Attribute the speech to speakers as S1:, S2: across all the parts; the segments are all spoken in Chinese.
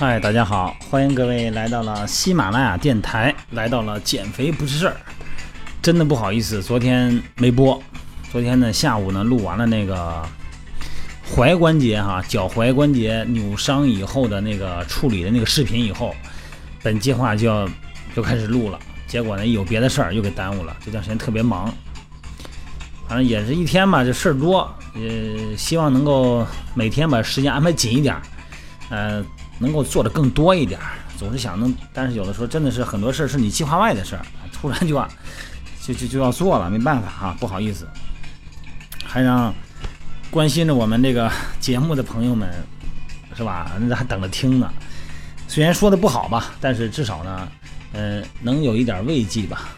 S1: 嗨，大家好，欢迎各位来到了喜马拉雅电台，来到了减肥不是事儿。真的不好意思，昨天没播。昨天呢下午呢录完了那个踝关节哈脚踝关节扭伤以后的那个处理的那个视频以后，本计划就要就开始录了。结果呢有别的事儿又给耽误了，这段时间特别忙。反正也是一天吧，这事儿多，呃，希望能够每天把时间安排紧一点，呃，能够做的更多一点。总是想能，但是有的时候真的是很多事儿是你计划外的事儿，突然就啊就就就要做了，没办法啊，不好意思。还让关心着我们这个节目的朋友们，是吧？那还等着听呢。虽然说的不好吧，但是至少呢，呃，能有一点慰藉吧。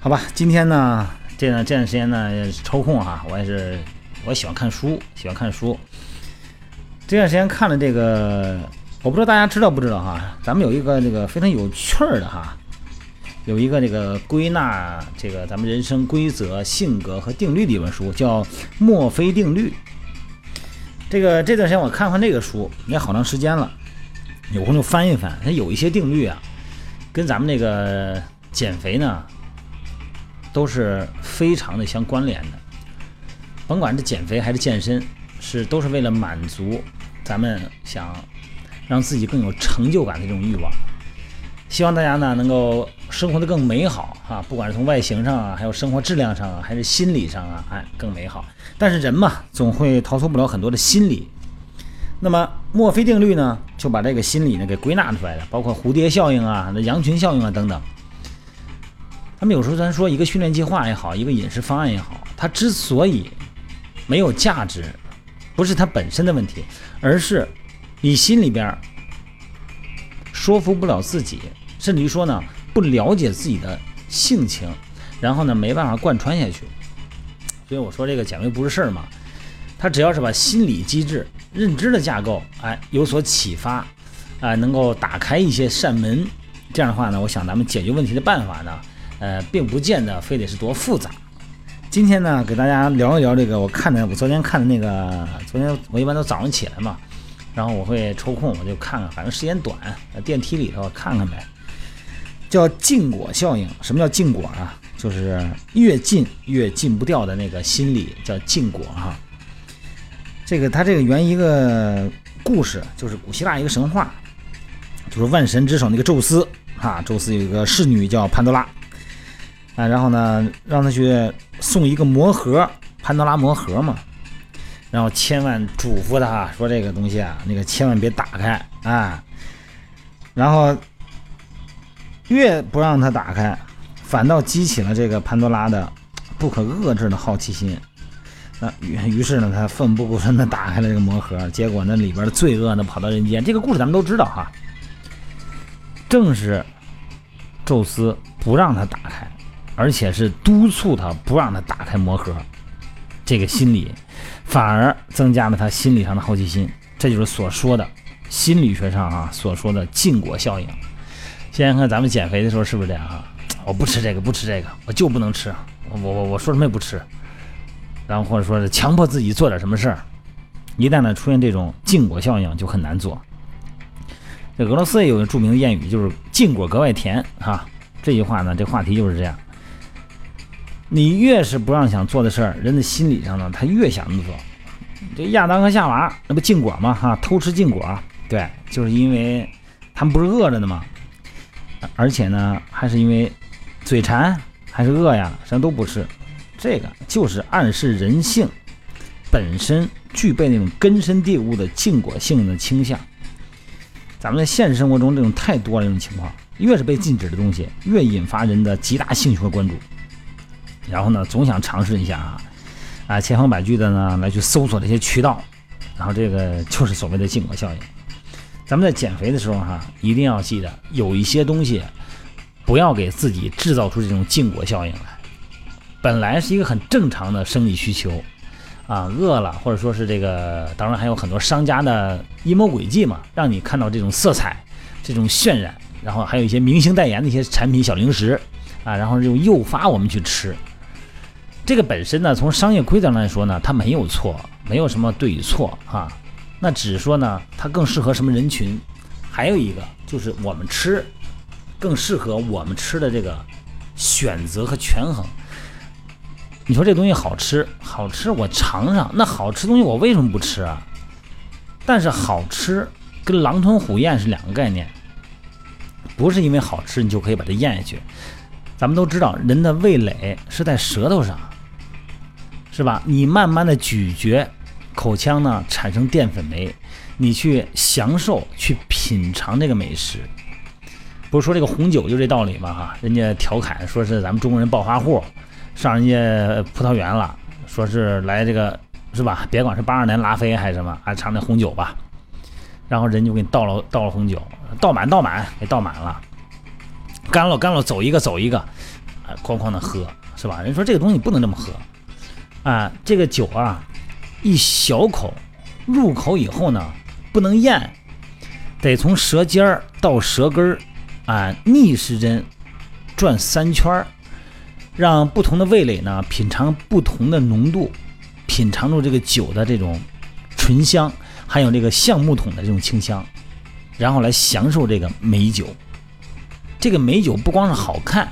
S1: 好吧，今天呢。这段这段时间呢，抽空哈，我也是，我喜欢看书，喜欢看书。这段时间看了这个，我不知道大家知道不知道哈，咱们有一个这个非常有趣儿的哈，有一个这个归纳这个咱们人生规则、性格和定律的一本书，叫《墨菲定律》。这个这段时间我看看这个书，也好长时间了，有空就翻一翻。它有一些定律啊，跟咱们那个减肥呢。都是非常的相关联的，甭管是减肥还是健身，是都是为了满足咱们想让自己更有成就感的这种欲望。希望大家呢能够生活的更美好哈，不管是从外形上啊，还有生活质量上啊，还是心理上啊，哎，更美好。但是人嘛，总会逃脱不了很多的心理。那么墨菲定律呢，就把这个心理呢给归纳出来了，包括蝴蝶效应啊、那羊群效应啊等等。他们有时候咱说一个训练计划也好，一个饮食方案也好，它之所以没有价值，不是它本身的问题，而是你心里边说服不了自己，甚至于说呢不了解自己的性情，然后呢没办法贯穿下去。所以我说这个减肥不是事儿嘛，他只要是把心理机制、认知的架构哎有所启发，哎能够打开一些扇门，这样的话呢，我想咱们解决问题的办法呢。呃，并不见得非得是多复杂。今天呢，给大家聊一聊这个。我看的，我昨天看的那个，昨天我一般都早上起来嘛，然后我会抽空我就看看，反正时间短，电梯里头看看呗。叫禁果效应。什么叫禁果啊？就是越禁越禁不掉的那个心理，叫禁果哈。这个它这个源一个故事，就是古希腊一个神话，就是万神之首那个宙斯哈。宙斯有一个侍女叫潘多拉。啊，然后呢，让他去送一个魔盒，潘多拉魔盒嘛，然后千万嘱咐他说这个东西啊，那个千万别打开啊，然后越不让他打开，反倒激起了这个潘多拉的不可遏制的好奇心。那于于是呢，他奋不顾身的打开了这个魔盒，结果那里边的罪恶呢跑到人间。这个故事咱们都知道哈，正是宙斯不让他打开。而且是督促他不让他打开魔盒，这个心理反而增加了他心理上的好奇心，这就是所说的心理学上啊所说的禁果效应。现在看咱们减肥的时候是不是这样啊？我不吃这个，不吃这个，我就不能吃，我我我说什么也不吃，然后或者说是强迫自己做点什么事儿，一旦呢出现这种禁果效应就很难做。这俄罗斯也有个著名的谚语，就是“禁果格外甜”哈。这句话呢，这话题就是这样。你越是不让想做的事儿，人的心理上呢，他越想那么做。这亚当和夏娃那不禁果吗？哈，偷吃禁果，对，就是因为他们不是饿着的吗？而且呢，还是因为嘴馋还是饿呀，实际上都不是。这个就是暗示人性本身具备那种根深蒂固的禁果性的倾向。咱们在现实生活中，这种太多了，这种情况，越是被禁止的东西，越引发人的极大兴趣和关注。然后呢，总想尝试一下啊，啊，千方百计的呢来去搜索这些渠道，然后这个就是所谓的禁果效应。咱们在减肥的时候哈，一定要记得有一些东西不要给自己制造出这种禁果效应来。本来是一个很正常的生理需求啊，饿了或者说是这个，当然还有很多商家的阴谋诡计嘛，让你看到这种色彩、这种渲染，然后还有一些明星代言的一些产品、小零食啊，然后就诱发我们去吃。这个本身呢，从商业规则上来说呢，它没有错，没有什么对与错啊。那只是说呢，它更适合什么人群还有一个就是我们吃更适合我们吃的这个选择和权衡。你说这东西好吃，好吃我尝尝，那好吃东西我为什么不吃啊？但是好吃跟狼吞虎咽是两个概念，不是因为好吃你就可以把它咽下去。咱们都知道，人的味蕾是在舌头上，是吧？你慢慢的咀嚼，口腔呢产生淀粉酶，你去享受、去品尝这个美食。不是说这个红酒就这道理吗？哈，人家调侃说是咱们中国人暴发户，上人家葡萄园了，说是来这个。是吧？别管是八二年拉菲还是什么，还尝那红酒吧。然后人就给你倒了倒了红酒，倒满倒满给倒满了，干了干了，走一个走一个，啊，哐哐的喝，是吧？人说这个东西不能这么喝，啊，这个酒啊，一小口入口以后呢，不能咽，得从舌尖儿到舌根儿，啊，逆时针转三圈儿，让不同的味蕾呢品尝不同的浓度。品尝住这个酒的这种醇香，还有这个橡木桶的这种清香，然后来享受这个美酒。这个美酒不光是好看，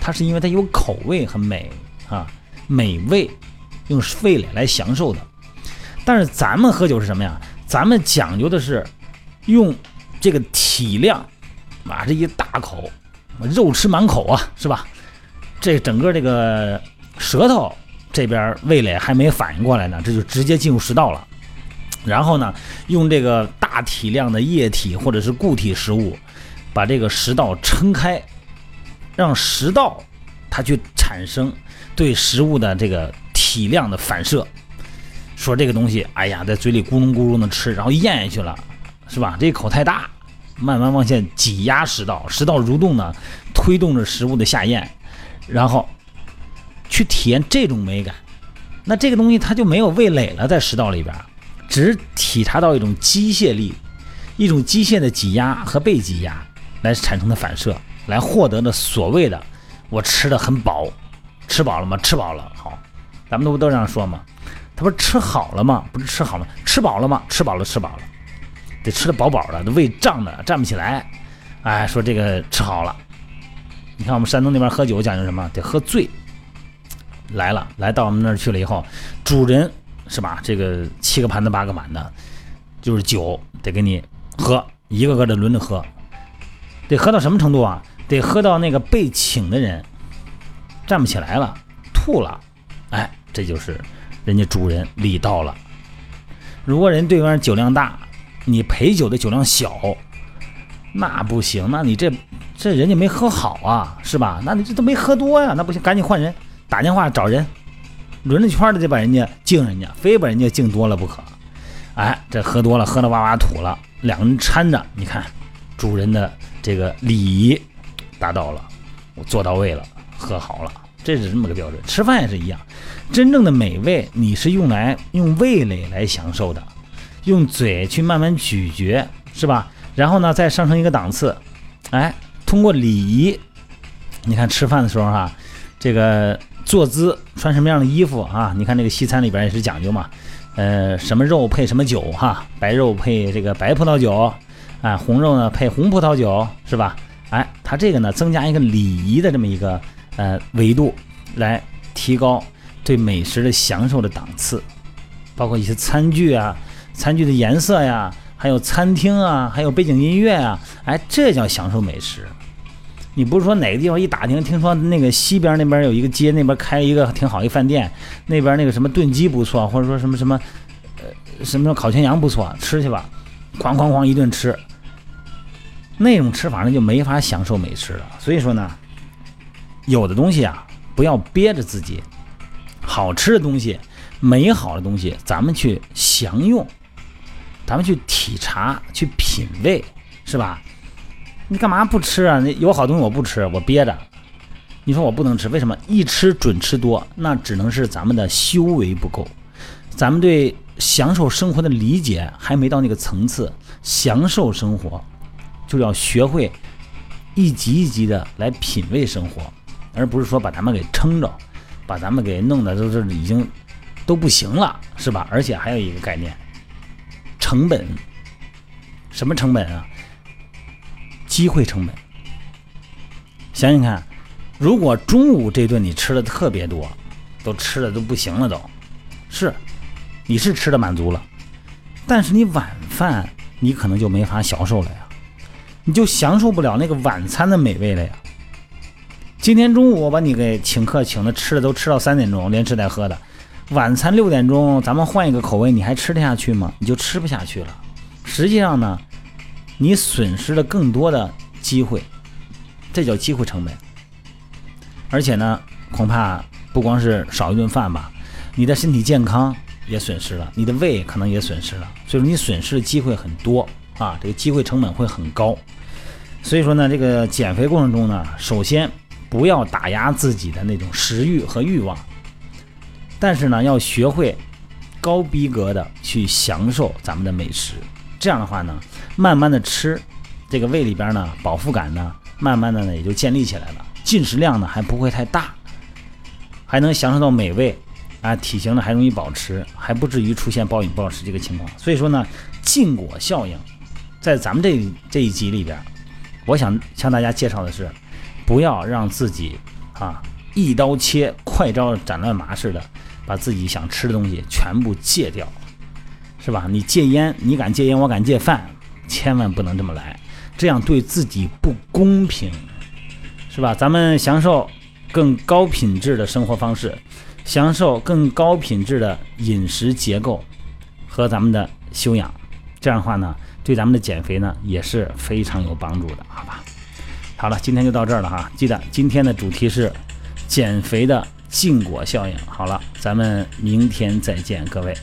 S1: 它是因为它有口味很美啊，美味，用味蕾来享受的。但是咱们喝酒是什么呀？咱们讲究的是用这个体量，啊，这一大口，肉吃满口啊，是吧？这整个这个舌头。这边味蕾还没反应过来呢，这就直接进入食道了。然后呢，用这个大体量的液体或者是固体食物，把这个食道撑开，让食道它去产生对食物的这个体量的反射。说这个东西，哎呀，在嘴里咕噜咕噜的吃，然后咽下去了，是吧？这口太大，慢慢往下挤压食道，食道蠕动呢，推动着食物的下咽，然后。去体验这种美感，那这个东西它就没有味蕾了，在食道里边，只体察到一种机械力，一种机械的挤压和被挤压来产生的反射，来获得的所谓的我吃的很饱，吃饱了吗？吃饱了，好，咱们都不都这样说吗？他不是吃好了吗？不是吃好了，吃饱了吗？吃饱了，吃饱了，得吃的饱饱的，胃胀的站不起来，哎，说这个吃好了。你看我们山东那边喝酒讲究什么？得喝醉。来了，来到我们那儿去了以后，主人是吧？这个七个盘子八个碗的，就是酒得给你喝，一个个的轮着喝，得喝到什么程度啊？得喝到那个被请的人站不起来了，吐了，这就是人家主人礼到了。如果人对方酒量大，你陪酒的酒量小，那不行，那你这这人家没喝好啊，是吧？那你这都没喝多呀，那不行，赶紧换人。打电话找人，轮着圈的得把人家敬人家，非把人家敬多了不可。哎，这喝多了，喝的哇哇吐了，两个人搀着，你看，主人的这个礼仪达到了，我做到位了，喝好了，这是这么个标准。吃饭也是一样，真正的美味，你是用来用味蕾来享受的，用嘴去慢慢咀嚼，是吧？然后呢，再上升一个档次，哎，通过礼仪，你看吃饭的时候哈，这个。坐姿穿什么样的衣服啊？你看那个西餐里边也是讲究嘛，呃，什么肉配什么酒哈，白肉配这个白葡萄酒，啊，红肉呢配红葡萄酒，是吧？哎，它这个呢增加一个礼仪的这么一个呃维度，来提高对美食的享受的档次，包括一些餐具啊、餐具的颜色呀，还有餐厅啊，还有背景音乐啊，哎，这叫享受美食。你不是说哪个地方一打听，听说那个西边那边有一个街，那边开一个挺好一饭店，那边那个什么炖鸡不错，或者说什么什么，呃，什么烤全羊不错，吃去吧，哐哐哐一顿吃，那种吃法那就没法享受美食了。所以说呢，有的东西啊，不要憋着自己，好吃的东西，美好的东西，咱们去享用，咱们去体察，去品味，是吧？你干嘛不吃啊？那有好东西我不吃，我憋着。你说我不能吃，为什么？一吃准吃多，那只能是咱们的修为不够，咱们对享受生活的理解还没到那个层次。享受生活，就要学会一级一级的来品味生活，而不是说把咱们给撑着，把咱们给弄的都是已经都不行了，是吧？而且还有一个概念，成本，什么成本啊？机会成本。想想看，如果中午这顿你吃的特别多，都吃的都不行了，都是你是吃的满足了，但是你晚饭你可能就没法享受了呀，你就享受不了那个晚餐的美味了呀。今天中午我把你给请客请的吃的都吃到三点钟，连吃带喝的，晚餐六点钟咱们换一个口味，你还吃得下去吗？你就吃不下去了。实际上呢，你损失了更多的机会，这叫机会成本。而且呢，恐怕不光是少一顿饭吧，你的身体健康也损失了，你的胃可能也损失了，所以说你损失的机会很多啊，这个机会成本会很高。所以说呢，这个减肥过程中呢，首先。不要打压自己的那种食欲和欲望，但是呢，要学会高逼格的去享受咱们的美食。这样的话呢，慢慢的吃，这个胃里边呢，饱腹感呢，慢慢的呢也就建立起来了。进食量呢还不会太大，还能享受到美味啊，体型呢还容易保持，还不至于出现暴饮暴食这个情况。所以说呢，禁果效应，在咱们这这一集里边，我想向大家介绍的是。不要让自己啊一刀切、快刀斩乱麻似的，把自己想吃的东西全部戒掉，是吧？你戒烟，你敢戒烟，我敢戒饭，千万不能这么来，这样对自己不公平，是吧？咱们享受更高品质的生活方式，享受更高品质的饮食结构和咱们的修养，这样的话呢，对咱们的减肥呢也是非常有帮助的，好吧？好了，今天就到这儿了哈。记得今天的主题是减肥的禁果效应。好了，咱们明天再见，各位。